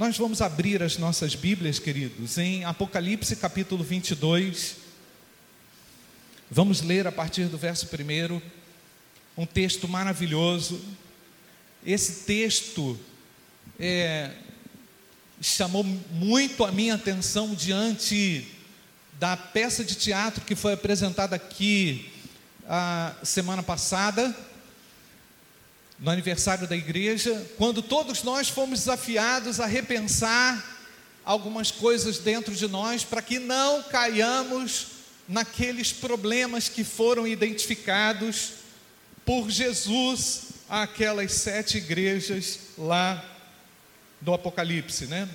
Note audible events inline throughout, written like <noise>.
Nós vamos abrir as nossas Bíblias, queridos, em Apocalipse capítulo 22. Vamos ler a partir do verso 1, um texto maravilhoso. Esse texto é, chamou muito a minha atenção diante da peça de teatro que foi apresentada aqui a semana passada, no aniversário da igreja, quando todos nós fomos desafiados a repensar algumas coisas dentro de nós para que não caiamos naqueles problemas que foram identificados por Jesus àquelas sete igrejas lá do Apocalipse, né?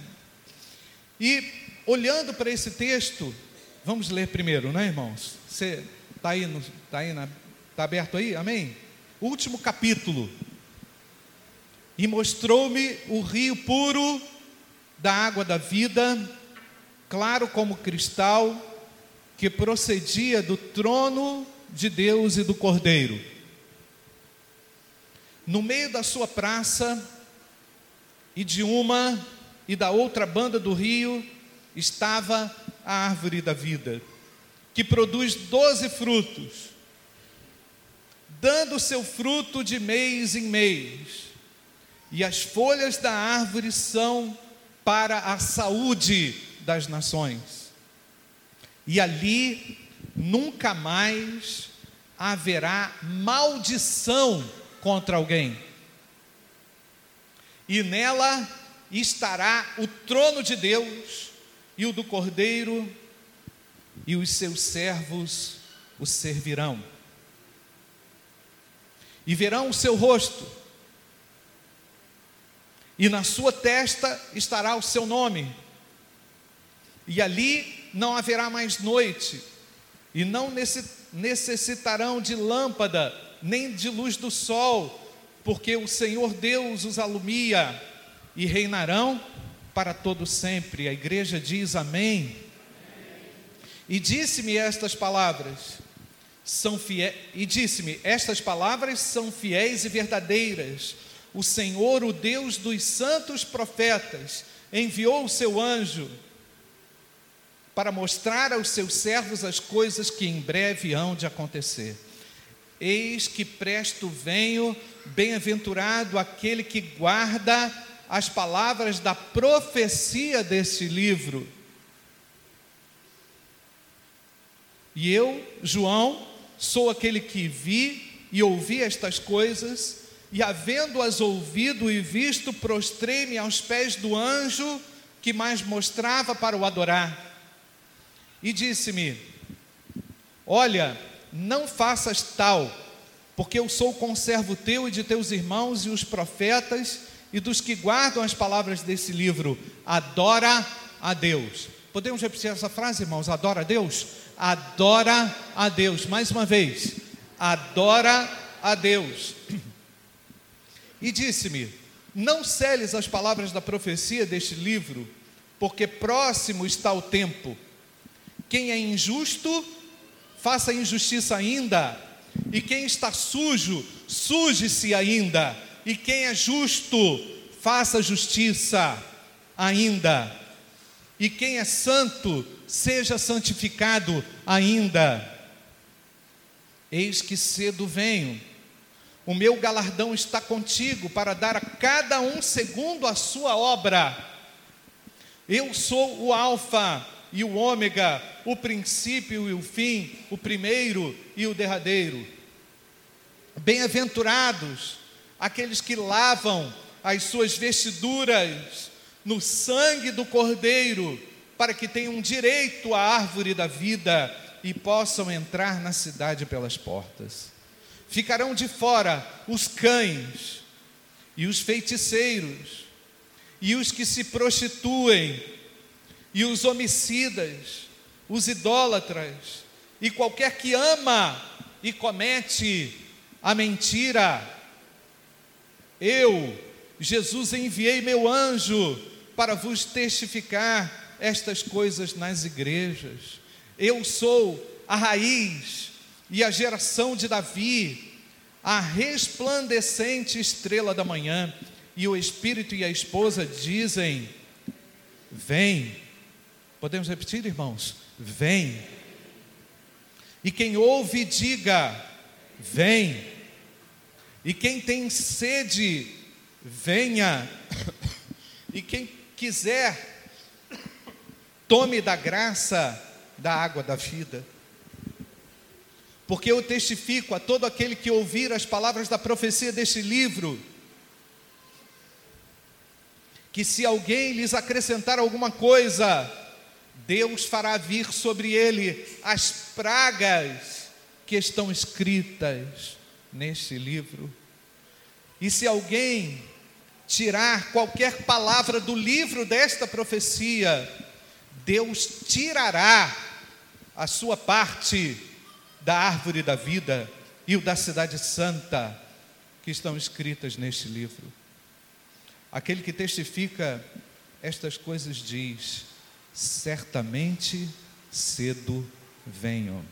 E olhando para esse texto, vamos ler primeiro, né, irmãos? Você está aí, no, tá aí na, tá aberto aí? Amém? Último capítulo. E mostrou-me o rio puro da água da vida, claro como cristal, que procedia do trono de Deus e do Cordeiro. No meio da sua praça, e de uma e da outra banda do rio estava a árvore da vida, que produz doze frutos, dando seu fruto de mês em mês, e as folhas da árvore são para a saúde das nações. E ali nunca mais haverá maldição contra alguém e nela estará o trono de Deus e o do Cordeiro, e os seus servos o servirão. E verão o seu rosto, e na sua testa estará o seu nome, e ali não haverá mais noite, e não necessitarão de lâmpada, nem de luz do sol, porque o Senhor Deus os alumia e reinarão para todo sempre. A igreja diz amém. E disse-me estas palavras, são fiéis, e disse-me: Estas palavras são fiéis e verdadeiras. O Senhor, o Deus dos santos profetas, enviou o seu anjo para mostrar aos seus servos as coisas que em breve hão de acontecer. Eis que presto venho, bem-aventurado aquele que guarda as palavras da profecia desse livro. E eu, João, sou aquele que vi e ouvi estas coisas, e havendo-as ouvido e visto, prostrei-me aos pés do anjo que mais mostrava para o adorar. E disse-me: Olha, não faças tal, porque eu sou conservo teu e de teus irmãos e os profetas e dos que guardam as palavras desse livro. Adora a Deus. Podemos repetir essa frase, irmãos? Adora a Deus? Adora a Deus. Mais uma vez. Adora a Deus. <clears throat> E disse-me: Não celes as palavras da profecia deste livro, porque próximo está o tempo. Quem é injusto, faça injustiça ainda, e quem está sujo, suje-se ainda, e quem é justo, faça justiça ainda, e quem é santo, seja santificado ainda. Eis que cedo venho, o meu galardão está contigo para dar a cada um segundo a sua obra. Eu sou o Alfa e o ômega, o princípio e o fim, o primeiro e o derradeiro. Bem-aventurados aqueles que lavam as suas vestiduras no sangue do Cordeiro, para que tenham direito à árvore da vida e possam entrar na cidade pelas portas. Ficarão de fora os cães e os feiticeiros e os que se prostituem e os homicidas, os idólatras, e qualquer que ama e comete a mentira. Eu, Jesus, enviei meu anjo para vos testificar estas coisas nas igrejas. Eu sou a raiz e a geração de Davi, a resplandecente estrela da manhã. E o Espírito e a esposa dizem: vem. Podemos repetir, irmãos? Vem. E quem ouve, diga: Vem. E quem tem sede, venha. E quem quiser, tome da graça da água da vida. Porque eu testifico a todo aquele que ouvir as palavras da profecia deste livro, que se alguém lhes acrescentar alguma coisa, Deus fará vir sobre ele as pragas que estão escritas neste livro. E se alguém tirar qualquer palavra do livro desta profecia, Deus tirará a sua parte da árvore da vida e o da cidade santa que estão escritas neste livro. Aquele que testifica estas coisas diz: certamente cedo venho.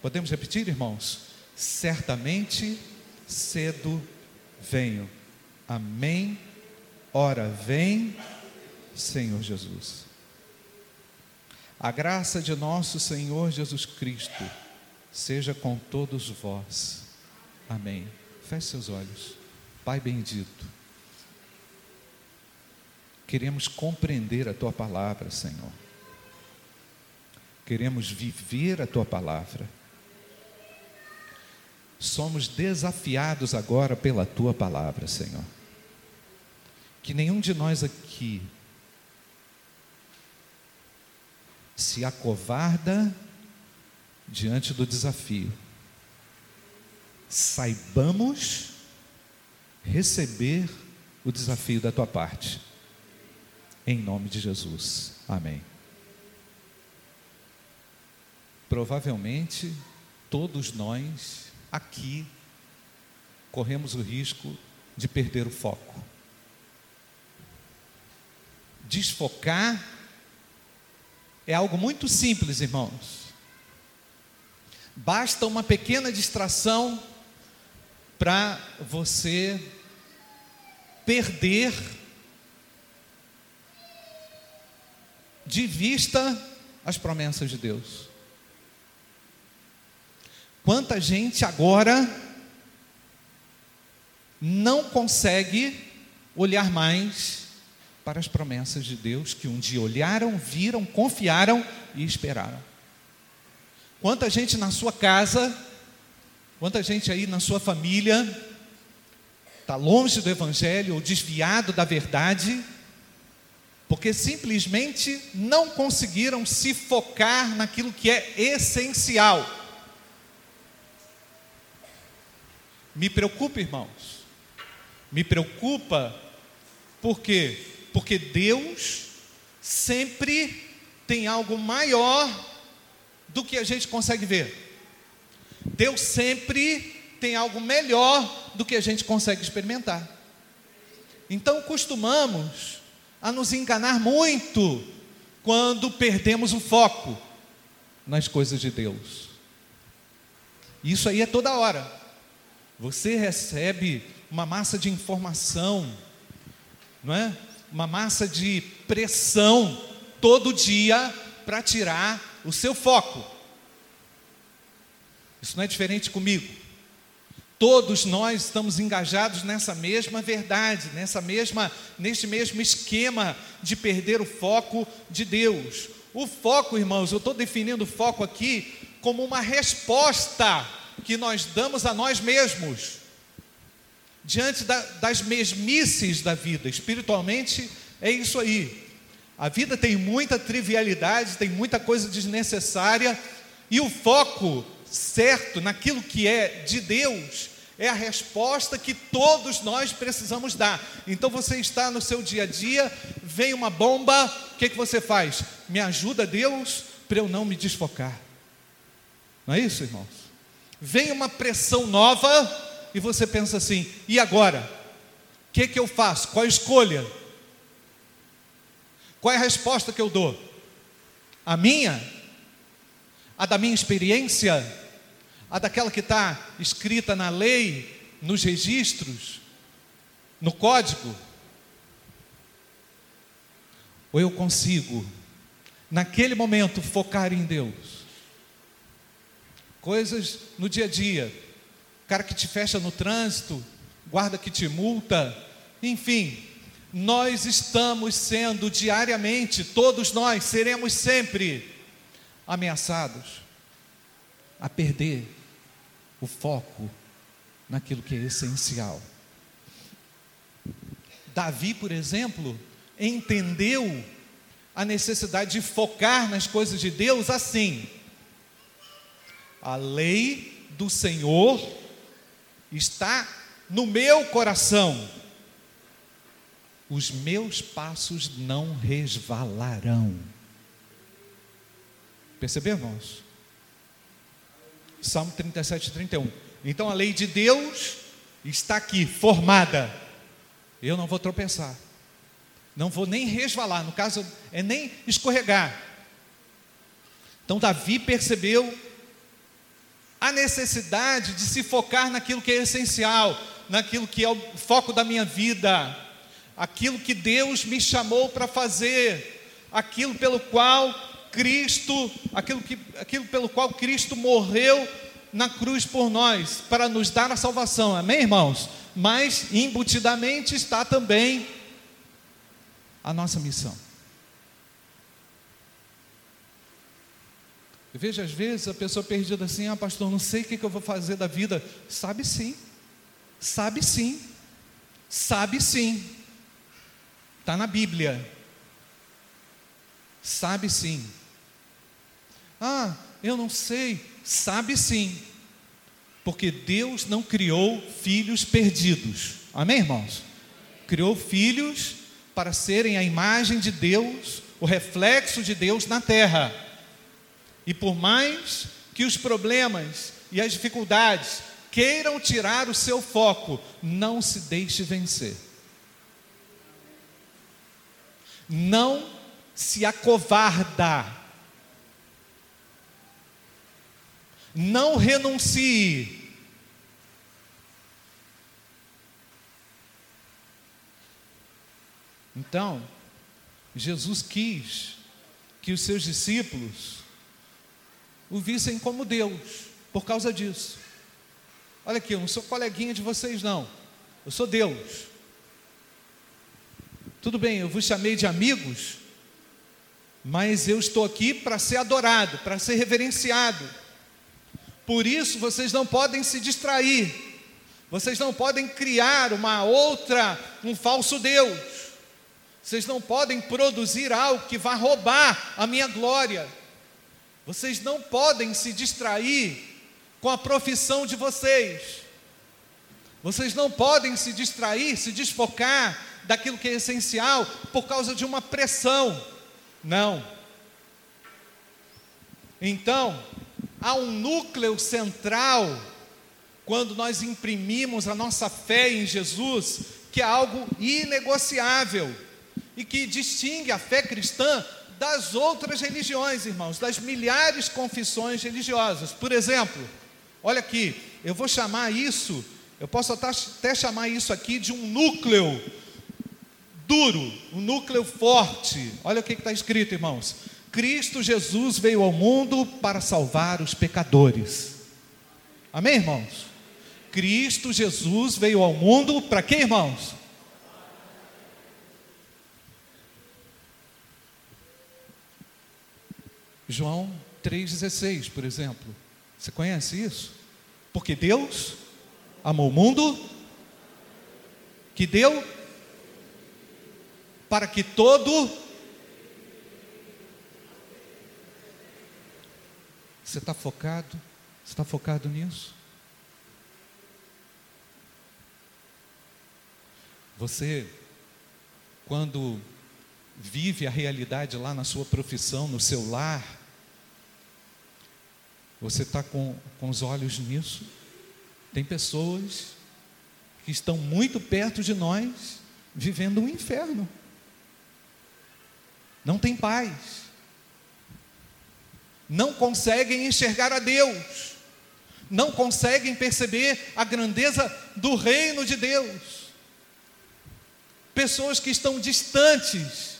Podemos repetir, irmãos? Certamente cedo venho. Amém. Ora vem, Senhor Jesus. A graça de nosso Senhor Jesus Cristo seja com todos vós. Amém. Feche seus olhos. Pai bendito Queremos compreender a tua palavra, Senhor. Queremos viver a tua palavra. Somos desafiados agora pela tua palavra, Senhor. Que nenhum de nós aqui se acovarda diante do desafio. Saibamos receber o desafio da tua parte em nome de Jesus. Amém. Provavelmente todos nós aqui corremos o risco de perder o foco. Desfocar é algo muito simples, irmãos. Basta uma pequena distração para você perder de vista as promessas de Deus. Quanta gente agora não consegue olhar mais para as promessas de Deus que um dia olharam, viram, confiaram e esperaram. Quanta gente na sua casa, quanta gente aí na sua família está longe do Evangelho ou desviado da verdade porque simplesmente não conseguiram se focar naquilo que é essencial. Me preocupa, irmãos. Me preocupa, por quê? Porque Deus sempre tem algo maior do que a gente consegue ver. Deus sempre tem algo melhor do que a gente consegue experimentar. Então costumamos a nos enganar muito quando perdemos o foco nas coisas de Deus. Isso aí é toda hora. Você recebe uma massa de informação, não é? Uma massa de pressão todo dia para tirar o seu foco. Isso não é diferente comigo. Todos nós estamos engajados nessa mesma verdade, nessa mesma, neste mesmo esquema de perder o foco de Deus. O foco, irmãos, eu estou definindo o foco aqui como uma resposta que nós damos a nós mesmos diante da, das mesmices da vida. Espiritualmente é isso aí. A vida tem muita trivialidade, tem muita coisa desnecessária, e o foco certo naquilo que é de Deus é a resposta que todos nós precisamos dar. Então você está no seu dia a dia, vem uma bomba, o que, que você faz? Me ajuda, Deus, para eu não me desfocar. Não é isso, irmãos? Vem uma pressão nova e você pensa assim: e agora? O que, que eu faço? Qual a escolha? Qual é a resposta que eu dou? A minha? A da minha experiência? a daquela que está escrita na lei, nos registros, no código? Ou eu consigo, naquele momento, focar em Deus? Coisas no dia a dia, cara que te fecha no trânsito, guarda que te multa, enfim, nós estamos sendo diariamente, todos nós seremos sempre ameaçados a perder o foco naquilo que é essencial. Davi, por exemplo, entendeu a necessidade de focar nas coisas de Deus assim. A lei do Senhor está no meu coração. Os meus passos não resvalarão. Percebeu, irmãos? Salmo 37, 31. Então a lei de Deus está aqui, formada. Eu não vou tropeçar. Não vou nem resvalar, no caso, é nem escorregar. Então Davi percebeu a necessidade de se focar naquilo que é essencial, naquilo que é o foco da minha vida, aquilo que Deus me chamou para fazer, aquilo pelo qual Cristo, aquilo, que, aquilo pelo qual Cristo morreu na cruz por nós, para nos dar a salvação, amém, irmãos? Mas embutidamente está também a nossa missão. Eu vejo às vezes a pessoa perdida assim, ah pastor, não sei o que, eu vou fazer da vida. Sabe sim, sabe sim, sabe sim. Está na Bíblia. Sabe sim. Ah, eu não sei. Sabe sim. Porque Deus não criou filhos perdidos. Amém, irmãos? Criou filhos para serem a imagem de Deus, o reflexo de Deus na terra. E por mais que os problemas e as dificuldades queiram tirar o seu foco, não se deixe vencer. Não se acovarda. Não renuncie. Então, Jesus quis que os seus discípulos o vissem como Deus, por causa disso. Olha aqui, eu não sou coleguinha de vocês, não. Eu sou Deus. Tudo bem, eu vos chamei de amigos, mas eu estou aqui para ser adorado, para ser reverenciado. Por isso vocês não podem se distrair. Vocês não podem criar uma outra, um falso Deus. Vocês não podem produzir algo que vá roubar a minha glória. Vocês não podem se distrair com a profissão de vocês. Vocês não podem se distrair, se desfocar daquilo que é essencial por causa de uma pressão. Não. Então, há um núcleo central quando nós imprimimos a nossa fé em Jesus, que é algo inegociável e que distingue a fé cristã das outras religiões, irmãos, das milhares de confissões religiosas. Por exemplo, olha aqui, eu vou chamar isso, eu posso até chamar isso aqui de um núcleo duro, um núcleo forte. Olha o que está escrito, irmãos. Cristo Jesus veio ao mundo para salvar os pecadores. Amém, irmãos? Cristo Jesus veio ao mundo para quê, irmãos? João 3,16, por exemplo. Você conhece isso? Porque Deus amou o mundo, que deu para que todo. Você está focado? Você está focado nisso? Você, quando vive a realidade lá na sua profissão, no seu lar, você está com, com os olhos nisso? Tem pessoas que estão muito perto de nós, vivendo um inferno. Não tem paz. Não conseguem enxergar a Deus. Não conseguem perceber a grandeza do reino de Deus. Pessoas que estão distantes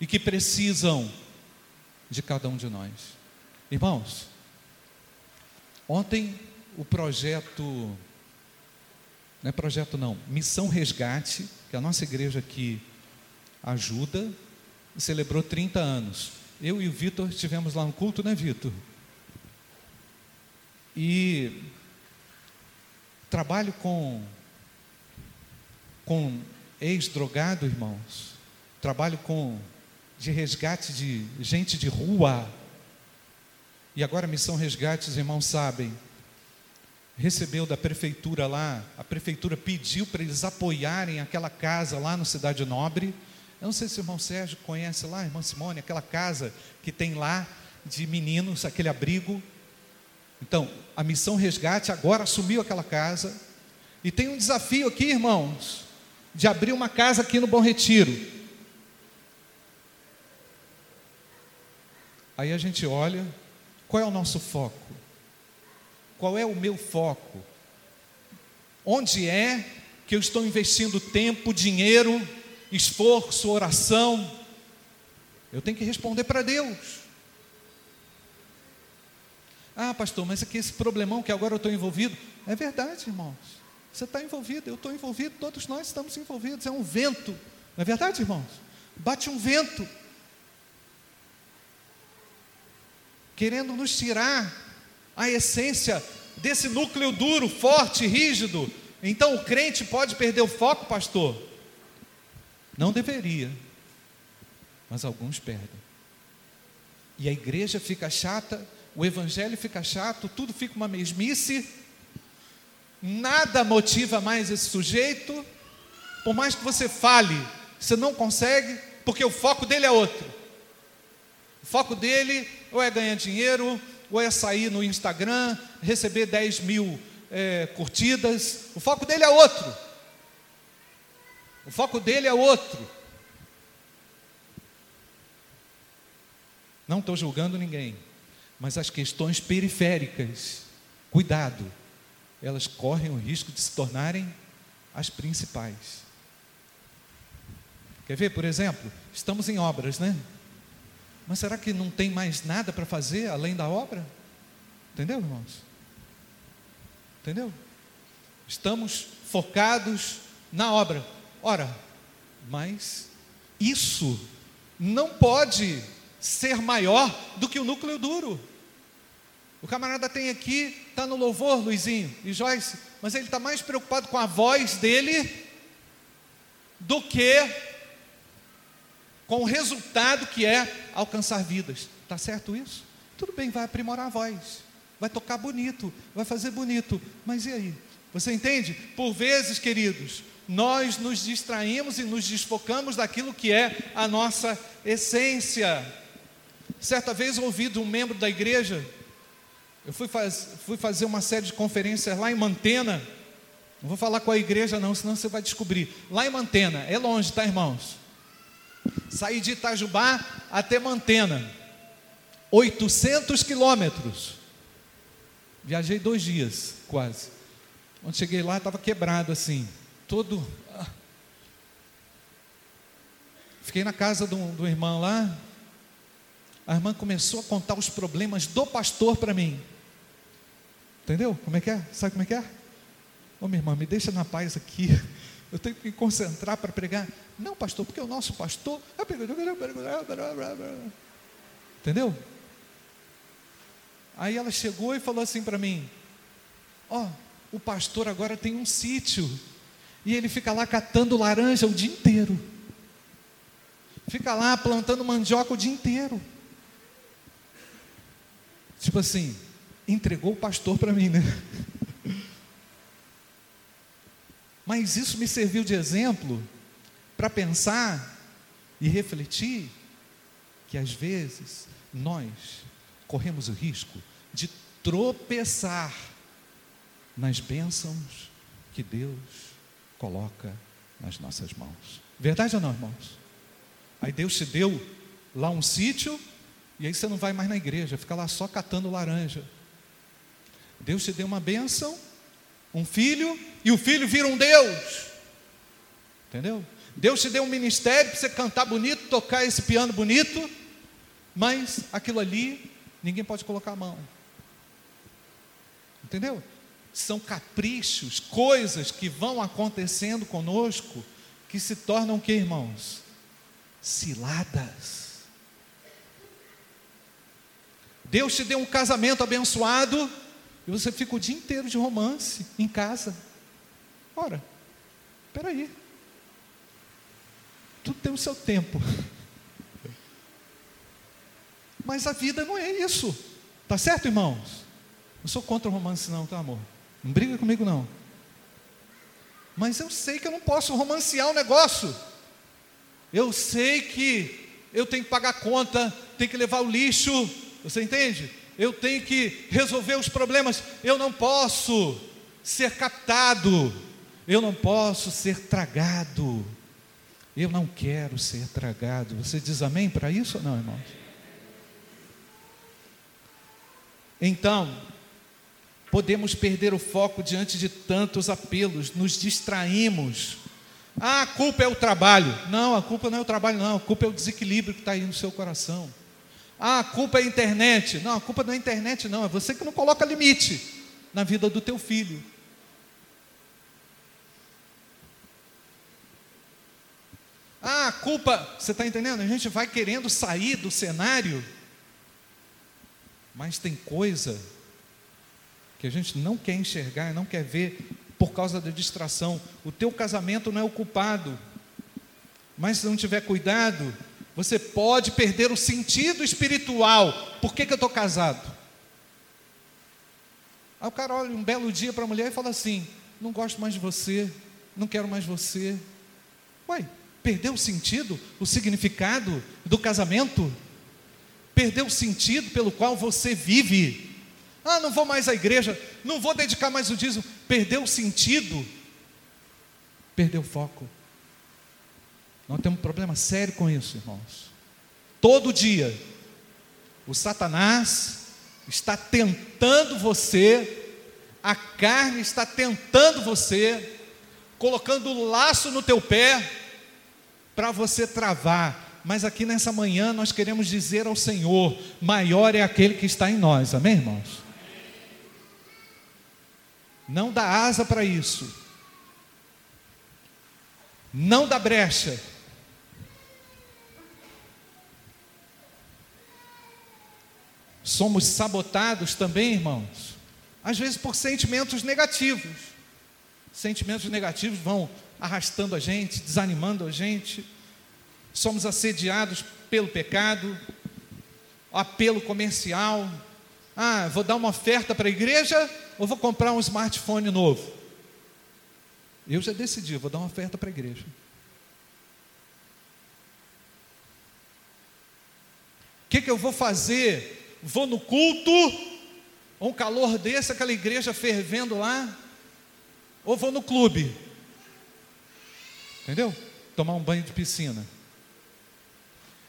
e que precisam de cada um de nós. Irmãos, ontem o projeto, não é projeto não, Missão Resgate, que a nossa igreja aqui ajuda, celebrou 30 anos. Eu e o Vitor estivemos lá no culto, né, Vitor? E trabalho com com ex-drogado, irmãos. Trabalho com de resgate de gente de rua. E agora a missão resgate, os irmãos sabem, recebeu da prefeitura lá, a prefeitura pediu para eles apoiarem aquela casa lá no Cidade Nobre. Eu não sei se o irmão Sérgio conhece lá, irmã Simone, aquela casa que tem lá de meninos, aquele abrigo. Então, a missão resgate agora assumiu aquela casa. E tem um desafio aqui, irmãos de abrir uma casa aqui no Bom Retiro. Aí a gente olha, qual é o nosso foco? Qual é o meu foco? Onde é que eu estou investindo tempo, dinheiro, esforço, oração? Eu tenho que responder para Deus. Ah, pastor, mas aqui esse problemão que agora eu estou envolvido. É verdade, irmãos. Você está envolvido, eu estou envolvido, todos nós estamos envolvidos. É um vento, não é verdade, irmãos? Bate um vento, querendo nos tirar a essência desse núcleo duro, forte, rígido. Então o crente pode perder o foco, pastor? Não deveria, mas alguns perdem. E a igreja fica chata, o evangelho fica chato, tudo fica uma mesmice Nada motiva mais esse sujeito, por mais que você fale, você não consegue, porque o foco dele é outro. O foco dele ou é ganhar dinheiro, ou é sair no Instagram, receber 10 mil é, curtidas. O foco dele é outro. O foco dele é outro. Não estou julgando ninguém, mas as questões periféricas, cuidado elas correm o risco de se tornarem as principais. Quer ver, por exemplo, estamos em obras, né? Mas será que não tem mais nada para fazer além da obra? Entendeu, irmãos? Entendeu? Estamos focados na obra. Ora, mas isso não pode ser maior do que o núcleo duro. O camarada tem aqui, está no louvor, Luizinho e Joyce, mas ele está mais preocupado com a voz dele do que com o resultado que é alcançar vidas. Está certo isso? Tudo bem, vai aprimorar a voz, vai tocar bonito, vai fazer bonito, mas e aí? Você entende? Por vezes, queridos, nós nos distraímos e nos desfocamos daquilo que é a nossa essência. Certa vez ouvi de um membro da igreja eu fui, faz, fui fazer uma série de conferências lá em Mantena. Não vou falar com a igreja, não, senão você vai descobrir. Lá em Mantena, é longe, tá, irmãos? Saí de Itajubá até Mantena, 800 quilômetros. Viajei dois dias, quase. Quando cheguei lá, estava quebrado assim, todo. Fiquei na casa do, do irmão lá. A irmã começou a contar os problemas do pastor para mim. Entendeu? Como é que é? Sabe como é que é? Ô minha irmã, me deixa na paz aqui. <laughs> Eu tenho que me concentrar para pregar. Não, pastor, porque o nosso pastor. Entendeu? Aí ela chegou e falou assim para mim: Ó, oh, o pastor agora tem um sítio. E ele fica lá catando laranja o dia inteiro. Fica lá plantando mandioca o dia inteiro. Tipo assim, entregou o pastor para mim, né? <laughs> Mas isso me serviu de exemplo para pensar e refletir que às vezes nós corremos o risco de tropeçar nas bênçãos que Deus coloca nas nossas mãos. Verdade ou não, irmãos? Aí Deus te deu lá um sítio e aí você não vai mais na igreja, fica lá só catando laranja. Deus te deu uma bênção, um filho, e o filho vira um Deus. Entendeu? Deus te deu um ministério para você cantar bonito, tocar esse piano bonito, mas aquilo ali ninguém pode colocar a mão. Entendeu? São caprichos, coisas que vão acontecendo conosco que se tornam que, irmãos? Ciladas. Deus te deu um casamento abençoado e você fica o dia inteiro de romance em casa. Ora, espera aí. Tudo tem o seu tempo. Mas a vida não é isso. Tá certo, irmãos? Não sou contra o romance, não, tá, amor? Não briga comigo, não. Mas eu sei que eu não posso romancear o negócio. Eu sei que eu tenho que pagar conta, tenho que levar o lixo. Você entende? Eu tenho que resolver os problemas. Eu não posso ser captado. Eu não posso ser tragado. Eu não quero ser tragado. Você diz amém para isso ou não, irmãos? Então, podemos perder o foco diante de tantos apelos, nos distraímos. Ah, a culpa é o trabalho. Não, a culpa não é o trabalho, não. A culpa é o desequilíbrio que está aí no seu coração. Ah, a culpa é a internet. Não, a culpa não é a internet, não. É você que não coloca limite na vida do teu filho. Ah, a culpa, você está entendendo? A gente vai querendo sair do cenário, mas tem coisa que a gente não quer enxergar, não quer ver por causa da distração. O teu casamento não é o culpado, mas se não tiver cuidado, você pode perder o sentido espiritual. Por que, que eu estou casado? Aí o cara olha um belo dia para a mulher e fala assim: Não gosto mais de você, não quero mais você. Uai, Perdeu o sentido, o significado do casamento? Perdeu o sentido pelo qual você vive? Ah, não vou mais à igreja, não vou dedicar mais o dízimo. Perdeu o sentido, perdeu o foco. Nós temos um problema sério com isso, irmãos. Todo dia, o Satanás está tentando você, a carne está tentando você, colocando o laço no teu pé, para você travar. Mas aqui nessa manhã nós queremos dizer ao Senhor: maior é aquele que está em nós, amém, irmãos? Não dá asa para isso, não dá brecha. Somos sabotados também, irmãos, às vezes por sentimentos negativos. Sentimentos negativos vão arrastando a gente, desanimando a gente. Somos assediados pelo pecado, apelo comercial. Ah, vou dar uma oferta para a igreja ou vou comprar um smartphone novo? Eu já decidi, vou dar uma oferta para a igreja. O que, que eu vou fazer? Vou no culto, um calor desse, aquela igreja fervendo lá, ou vou no clube? Entendeu? Tomar um banho de piscina.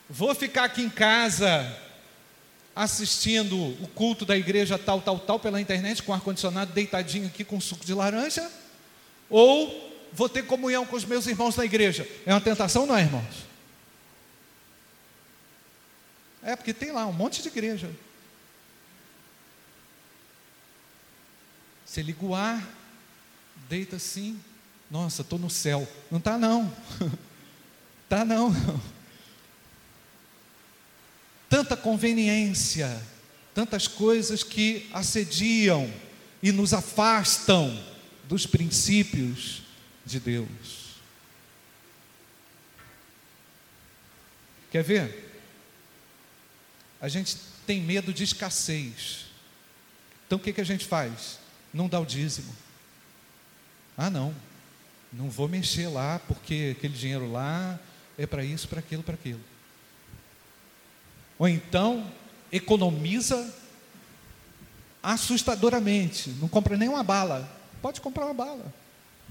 Vou ficar aqui em casa assistindo o culto da igreja tal, tal, tal pela internet com ar-condicionado deitadinho aqui com suco de laranja? Ou vou ter comunhão com os meus irmãos na igreja? É uma tentação, não é, irmãos? É, porque tem lá um monte de igreja. Você liga o ar, deita assim, nossa, estou no céu. Não está não. Está <laughs> não. Tanta conveniência, tantas coisas que assediam e nos afastam dos princípios de Deus. Quer ver? A gente tem medo de escassez. Então o que, que a gente faz? Não dá o dízimo. Ah, não. Não vou mexer lá porque aquele dinheiro lá é para isso, para aquilo, para aquilo. Ou então economiza assustadoramente, não compra nenhuma bala. Pode comprar uma bala.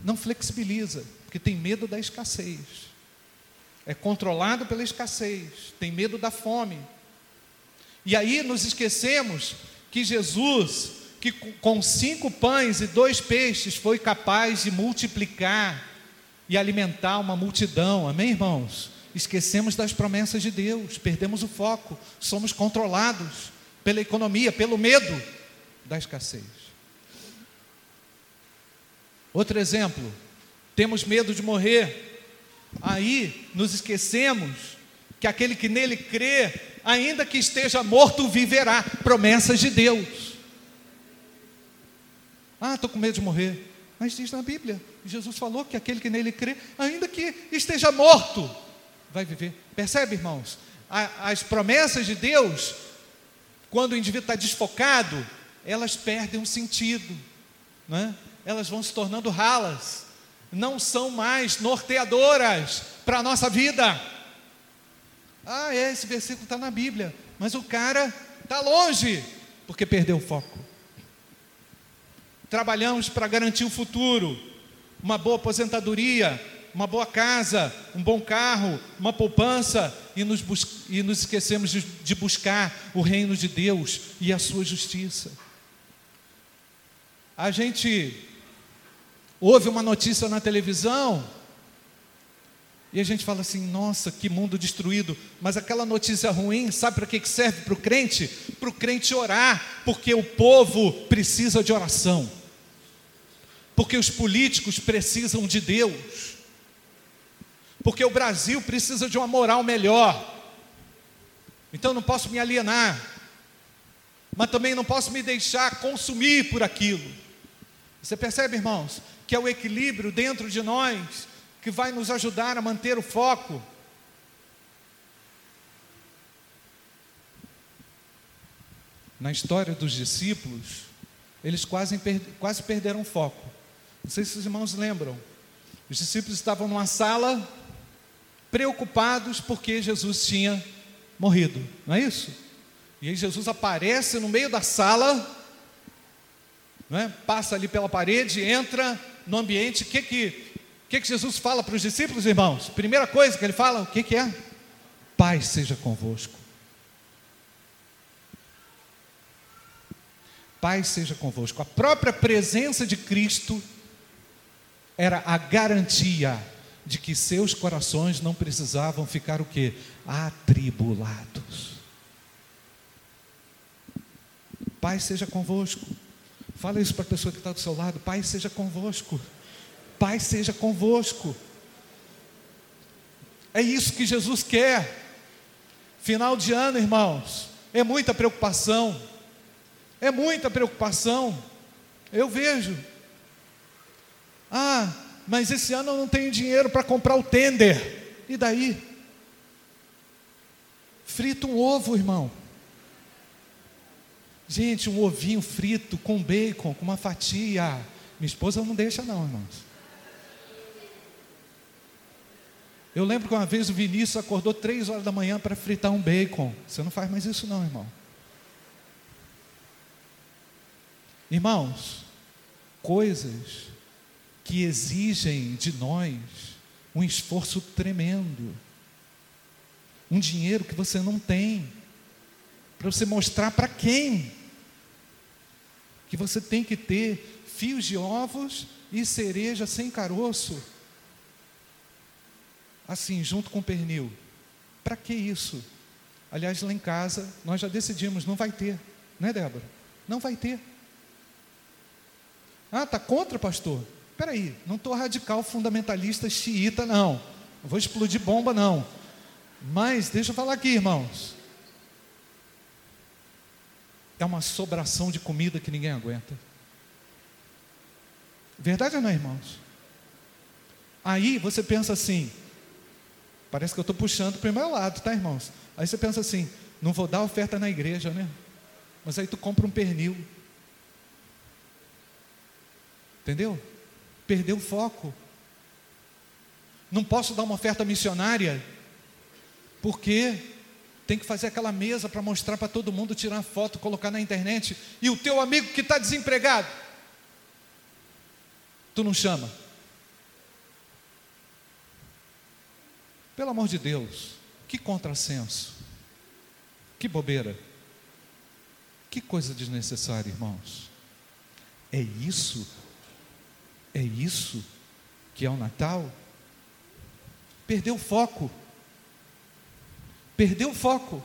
Não flexibiliza, porque tem medo da escassez. É controlado pela escassez, tem medo da fome. E aí nos esquecemos que Jesus que com cinco pães e dois peixes foi capaz de multiplicar e alimentar uma multidão, amém, irmãos? Esquecemos das promessas de Deus, perdemos o foco, somos controlados pela economia, pelo medo da escassez. Outro exemplo, temos medo de morrer, aí nos esquecemos que aquele que nele crê, ainda que esteja morto, viverá. Promessas de Deus. Ah, estou com medo de morrer. Mas diz na Bíblia, Jesus falou que aquele que nele crê, ainda que esteja morto, vai viver. Percebe, irmãos? As promessas de Deus, quando o indivíduo está desfocado, elas perdem um sentido, né? elas vão se tornando ralas, não são mais norteadoras para a nossa vida. Ah, é, esse versículo está na Bíblia, mas o cara está longe, porque perdeu o foco. Trabalhamos para garantir o futuro, uma boa aposentadoria, uma boa casa, um bom carro, uma poupança, e nos, e nos esquecemos de, de buscar o reino de Deus e a sua justiça. A gente ouve uma notícia na televisão e a gente fala assim: nossa, que mundo destruído. Mas aquela notícia ruim, sabe para que serve para o crente? Para o crente orar, porque o povo precisa de oração, porque os políticos precisam de Deus, porque o Brasil precisa de uma moral melhor. Então não posso me alienar, mas também não posso me deixar consumir por aquilo. Você percebe, irmãos, que é o equilíbrio dentro de nós que vai nos ajudar a manter o foco. Na história dos discípulos, eles quase, quase perderam o foco. Não sei se os irmãos lembram. Os discípulos estavam numa sala, preocupados porque Jesus tinha morrido, não é isso? E aí Jesus aparece no meio da sala, é? passa ali pela parede, entra no ambiente, o que que que, que Jesus fala para os discípulos, irmãos? Primeira coisa que ele fala, o que, que é? Pai seja convosco. Pai seja convosco. A própria presença de Cristo era a garantia de que seus corações não precisavam ficar o que? Atribulados. Pai seja convosco. Fala isso para a pessoa que está do seu lado. Pai seja convosco. Pai seja convosco. É isso que Jesus quer. Final de ano, irmãos, é muita preocupação. É muita preocupação. Eu vejo. Ah, mas esse ano eu não tenho dinheiro para comprar o tender. E daí? Frita um ovo, irmão. Gente, um ovinho frito com bacon, com uma fatia. Minha esposa não deixa, não, irmãos. Eu lembro que uma vez o Vinícius acordou três horas da manhã para fritar um bacon. Você não faz mais isso, não, irmão. Irmãos, coisas que exigem de nós um esforço tremendo, um dinheiro que você não tem, para você mostrar para quem que você tem que ter fios de ovos e cereja sem caroço assim, junto com pernil. Para que isso? Aliás, lá em casa, nós já decidimos, não vai ter, né, Débora? Não vai ter. Ah, tá contra, pastor? Espera aí, não estou radical fundamentalista xiita, não. Não vou explodir bomba, não. Mas, deixa eu falar aqui, irmãos. É uma sobração de comida que ninguém aguenta. Verdade ou não, irmãos? Aí você pensa assim: Parece que eu estou puxando para o meu lado, tá, irmãos? Aí você pensa assim: não vou dar oferta na igreja, né? Mas aí tu compra um pernil. Entendeu? Perdeu o foco. Não posso dar uma oferta missionária, porque tem que fazer aquela mesa para mostrar para todo mundo, tirar foto, colocar na internet. E o teu amigo que está desempregado, tu não chama. Pelo amor de Deus, que contrassenso, que bobeira, que coisa desnecessária, irmãos. É isso, é isso que é o Natal? Perdeu o foco. Perdeu o foco.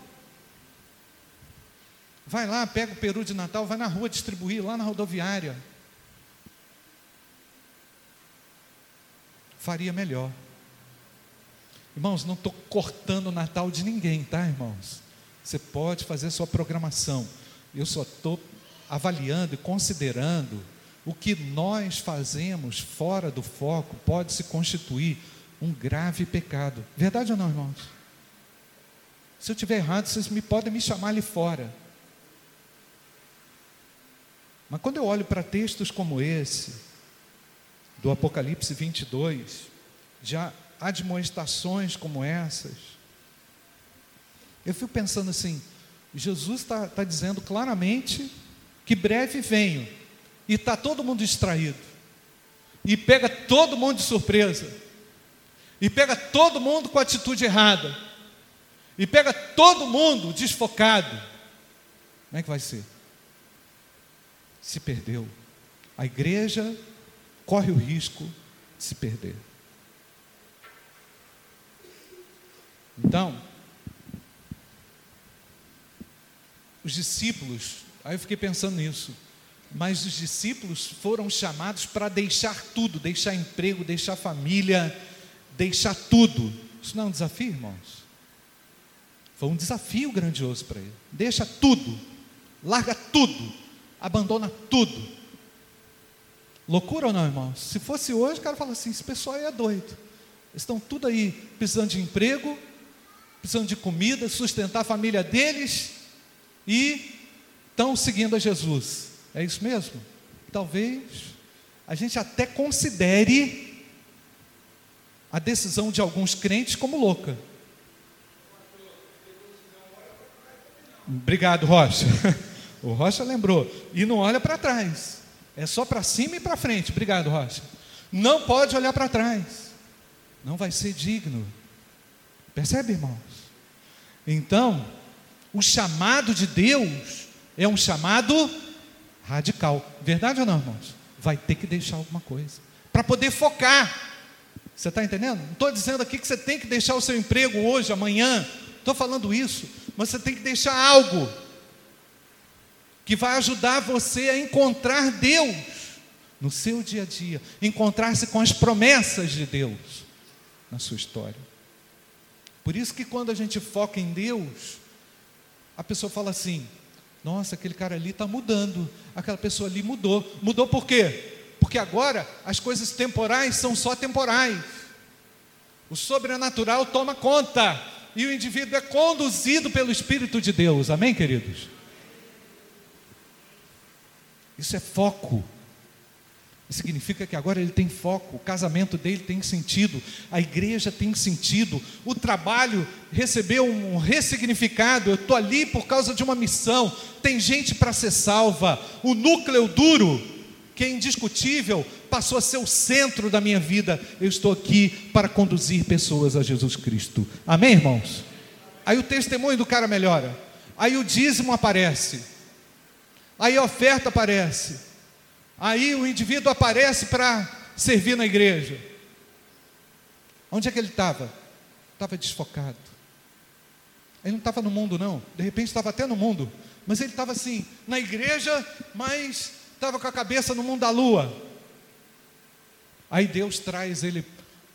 Vai lá, pega o peru de Natal, vai na rua distribuir, lá na rodoviária. Faria melhor. Irmãos, não estou cortando o Natal de ninguém, tá, irmãos? Você pode fazer sua programação. Eu só estou avaliando e considerando o que nós fazemos fora do foco pode se constituir um grave pecado. Verdade ou não, irmãos? Se eu tiver errado, vocês me podem me chamar ali fora. Mas quando eu olho para textos como esse, do Apocalipse 22, já admoestações como essas, eu fico pensando assim: Jesus está tá dizendo claramente que breve venho, e está todo mundo distraído, e pega todo mundo de surpresa, e pega todo mundo com atitude errada, e pega todo mundo desfocado. Como é que vai ser? Se perdeu. A igreja corre o risco de se perder. Então, os discípulos, aí eu fiquei pensando nisso, mas os discípulos foram chamados para deixar tudo, deixar emprego, deixar família, deixar tudo. Isso não é um desafio, irmãos? Foi um desafio grandioso para ele. Deixa tudo, larga tudo, abandona tudo. Loucura ou não, irmãos? Se fosse hoje, o cara fala assim: esse pessoal aí é doido. Estão tudo aí precisando de emprego, precisando de comida, sustentar a família deles e estão seguindo a Jesus. É isso mesmo? Talvez a gente até considere a decisão de alguns crentes como louca. Obrigado, Rocha. <laughs> O Rocha lembrou. E não olha para trás. É só para cima e para frente. Obrigado, Rocha. Não pode olhar para trás. Não vai ser digno. Percebe, irmãos? Então, o chamado de Deus é um chamado radical. Verdade ou não, irmãos? Vai ter que deixar alguma coisa para poder focar. Você está entendendo? Não estou dizendo aqui que você tem que deixar o seu emprego hoje, amanhã. Estou falando isso. Mas você tem que deixar algo que vai ajudar você a encontrar Deus no seu dia a dia, encontrar-se com as promessas de Deus na sua história. Por isso que quando a gente foca em Deus, a pessoa fala assim: nossa, aquele cara ali está mudando, aquela pessoa ali mudou. Mudou por quê? Porque agora as coisas temporais são só temporais. O sobrenatural toma conta e o indivíduo é conduzido pelo Espírito de Deus. Amém, queridos? Isso é foco. Significa que agora ele tem foco, o casamento dele tem sentido, a igreja tem sentido, o trabalho recebeu um ressignificado. Eu estou ali por causa de uma missão, tem gente para ser salva. O núcleo duro, que é indiscutível, passou a ser o centro da minha vida. Eu estou aqui para conduzir pessoas a Jesus Cristo. Amém, irmãos? Aí o testemunho do cara melhora, aí o dízimo aparece, aí a oferta aparece. Aí o indivíduo aparece para servir na igreja. Onde é que ele estava? Estava desfocado. Ele não estava no mundo, não. De repente estava até no mundo. Mas ele estava assim, na igreja, mas estava com a cabeça no mundo da lua. Aí Deus traz ele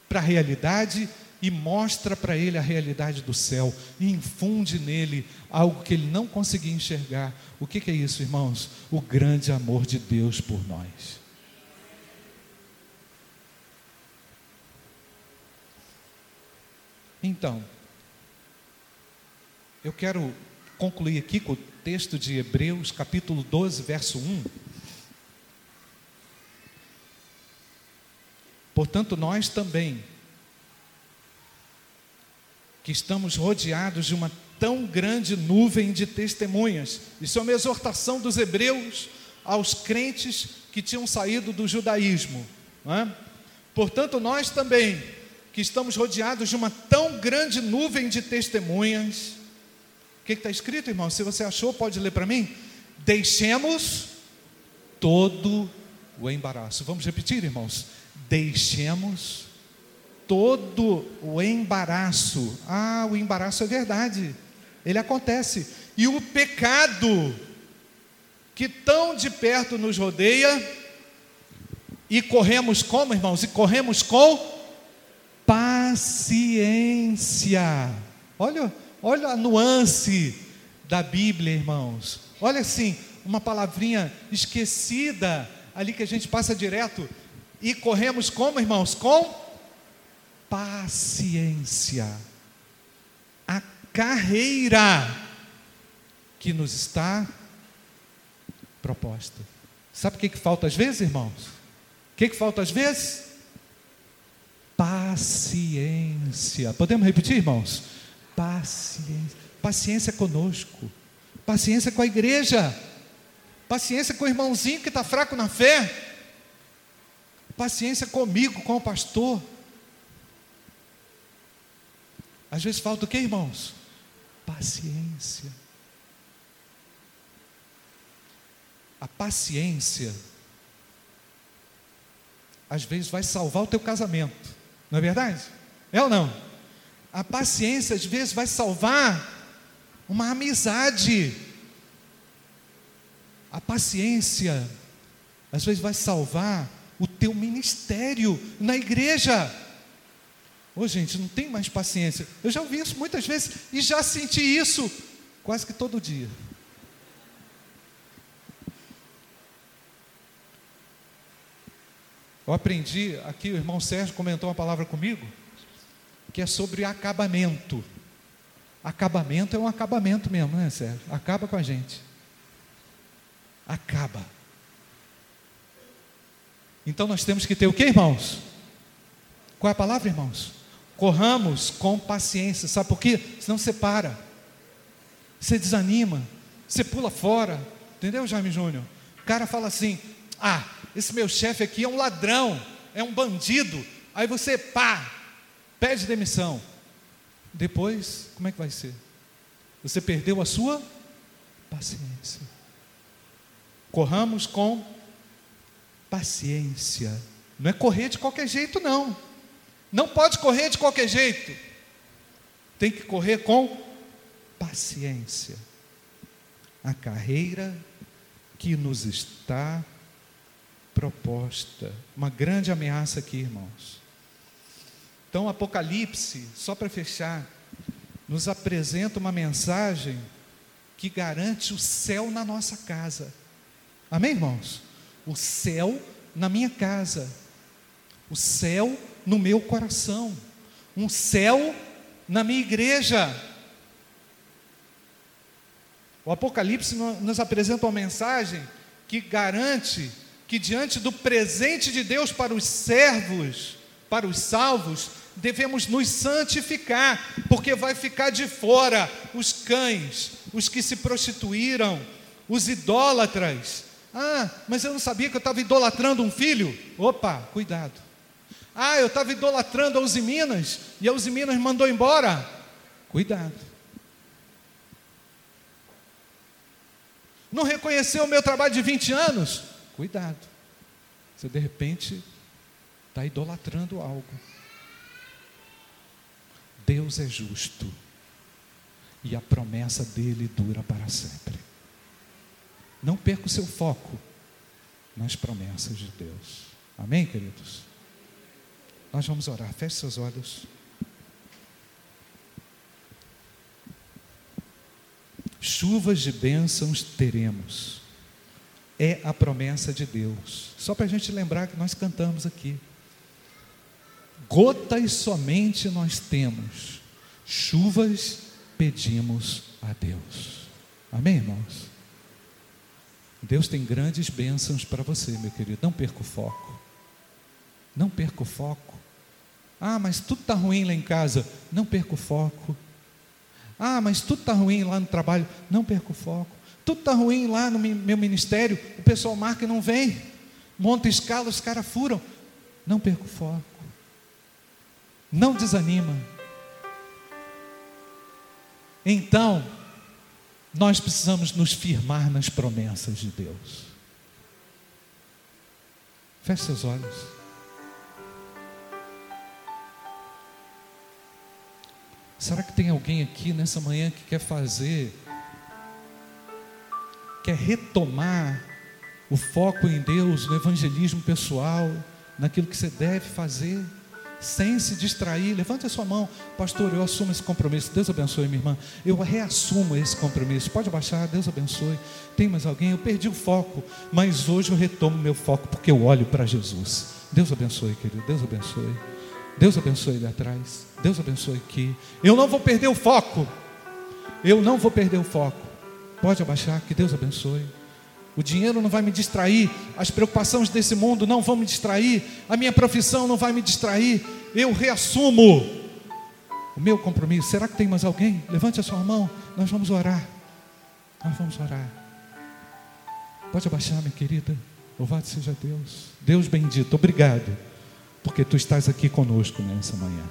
para a realidade e mostra para ele a realidade do céu e infunde nele algo que ele não conseguia enxergar. O que, que é isso, irmãos? O grande amor de Deus por nós. Então, eu quero concluir aqui com o texto de Hebreus, capítulo 12, verso 1. Portanto, nós também, que estamos rodeados de uma tão grande nuvem de testemunhas. Isso é uma exortação dos hebreus aos crentes que tinham saído do judaísmo. É? Portanto, nós também, que estamos rodeados de uma tão grande nuvem de testemunhas, o que está escrito, irmão? Se você achou, pode ler para mim. Deixemos todo o embaraço. Vamos repetir, irmãos? Deixemos todo o embaraço. Ah, o embaraço é verdade, ele acontece. E o pecado, que tão de perto nos rodeia, e corremos como, irmãos? E corremos com paciência. Olha, olha a nuance da Bíblia, irmãos. Olha assim, uma palavrinha esquecida ali que a gente passa direto. E corremos como, irmãos? Com paciência. A carreira que nos está proposta. Sabe o que, que falta às vezes, irmãos? O que, que falta às vezes? Paciência. Podemos repetir, irmãos? Paciência. Paciência conosco. Paciência com a igreja. Paciência com o irmãozinho que está fraco na fé. Paciência comigo, com o pastor. Às vezes falta o que, irmãos? Paciência. A paciência, às vezes, vai salvar o teu casamento, não é verdade? É ou não? A paciência, às vezes, vai salvar uma amizade. A paciência, às vezes, vai salvar o teu ministério na igreja. Ô, gente, não tem mais paciência. Eu já ouvi isso muitas vezes e já senti isso quase que todo dia. Eu aprendi, aqui o irmão Sérgio comentou uma palavra comigo, que é sobre acabamento. Acabamento é um acabamento mesmo, né, Sérgio? Acaba com a gente. Acaba. Então nós temos que ter o que, irmãos? Qual é a palavra, irmãos? Corramos com paciência. Sabe por quê? Senão você para. Você desanima. Você pula fora. Entendeu, Jaime Júnior? O cara fala assim: Ah, esse meu chefe aqui é um ladrão, é um bandido. Aí você, pá, pede demissão. Depois, como é que vai ser? Você perdeu a sua paciência. Corramos com paciência. Não é correr de qualquer jeito, não. Não pode correr de qualquer jeito. Tem que correr com paciência. A carreira que nos está proposta. Uma grande ameaça aqui, irmãos. Então, Apocalipse, só para fechar, nos apresenta uma mensagem que garante o céu na nossa casa. Amém, irmãos? O céu na minha casa, o céu no meu coração, um céu na minha igreja. O Apocalipse nos apresenta uma mensagem que garante que diante do presente de Deus para os servos, para os salvos, devemos nos santificar, porque vai ficar de fora os cães, os que se prostituíram, os idólatras. Ah, mas eu não sabia que eu estava idolatrando um filho. Opa, cuidado. Ah, eu estava idolatrando a Usiminas e a Usiminas mandou embora. Cuidado. Não reconheceu o meu trabalho de 20 anos? Cuidado. Você de repente está idolatrando algo. Deus é justo e a promessa dele dura para sempre. Não perca o seu foco nas promessas de Deus. Amém, queridos? Nós vamos orar. Feche seus olhos. Chuvas de bênçãos teremos. É a promessa de Deus. Só para a gente lembrar que nós cantamos aqui gotas somente nós temos, chuvas pedimos a Deus. Amém, irmãos? Deus tem grandes bênçãos para você, meu querido. Não perca o foco. Não perca o foco. Ah, mas tudo está ruim lá em casa. Não perca o foco. Ah, mas tudo está ruim lá no trabalho. Não perca o foco. Tudo está ruim lá no meu ministério. O pessoal marca e não vem. Monta escala, os caras furam. Não perca o foco. Não desanima. Então, nós precisamos nos firmar nas promessas de Deus. Feche seus olhos. Será que tem alguém aqui nessa manhã que quer fazer, quer retomar o foco em Deus, no evangelismo pessoal, naquilo que você deve fazer? sem se distrair. Levante a sua mão, pastor. Eu assumo esse compromisso. Deus abençoe, minha irmã. Eu reassumo esse compromisso. Pode abaixar, Deus abençoe. Tem mais alguém? Eu perdi o foco, mas hoje eu retomo meu foco porque eu olho para Jesus. Deus abençoe, querido. Deus abençoe. Deus abençoe ali atrás. Deus abençoe aqui. Eu não vou perder o foco. Eu não vou perder o foco. Pode abaixar, que Deus abençoe. O dinheiro não vai me distrair, as preocupações desse mundo não vão me distrair, a minha profissão não vai me distrair. Eu reassumo o meu compromisso. Será que tem mais alguém? Levante a sua mão, nós vamos orar. Nós vamos orar. Pode abaixar, minha querida. Louvado seja Deus. Deus bendito, obrigado, porque tu estás aqui conosco nessa manhã.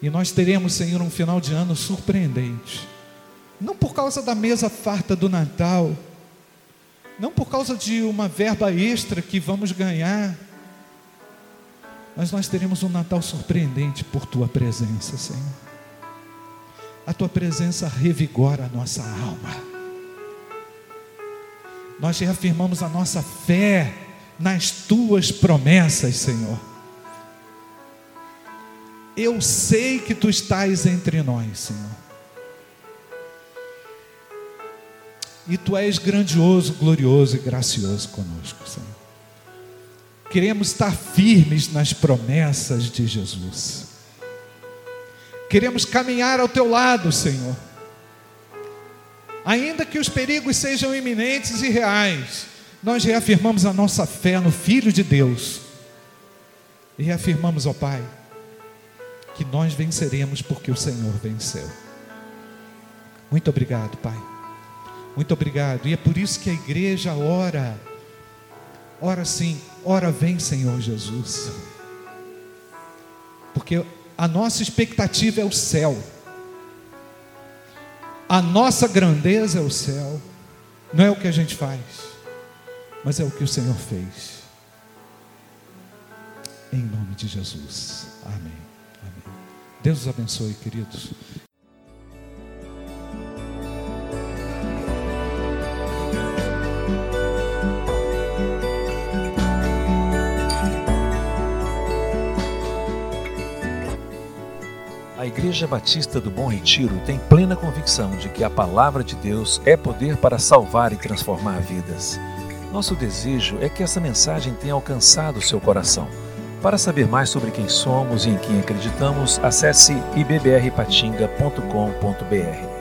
E nós teremos, Senhor, um final de ano surpreendente não por causa da mesa farta do Natal, não por causa de uma verba extra que vamos ganhar, mas nós teremos um Natal surpreendente por tua presença, Senhor. A tua presença revigora a nossa alma. Nós reafirmamos a nossa fé nas tuas promessas, Senhor. Eu sei que tu estás entre nós, Senhor. E tu és grandioso, glorioso e gracioso conosco, Senhor. Queremos estar firmes nas promessas de Jesus. Queremos caminhar ao teu lado, Senhor. Ainda que os perigos sejam iminentes e reais, nós reafirmamos a nossa fé no Filho de Deus. E reafirmamos, ó Pai, que nós venceremos porque o Senhor venceu. Muito obrigado, Pai. Muito obrigado. E é por isso que a igreja ora. Ora sim, ora vem, Senhor Jesus. Porque a nossa expectativa é o céu. A nossa grandeza é o céu. Não é o que a gente faz, mas é o que o Senhor fez. Em nome de Jesus. Amém. Amém. Deus os abençoe, queridos. Igreja Batista do Bom Retiro tem plena convicção de que a palavra de Deus é poder para salvar e transformar vidas. Nosso desejo é que essa mensagem tenha alcançado seu coração. Para saber mais sobre quem somos e em quem acreditamos, acesse ibbrpatinga.com.br.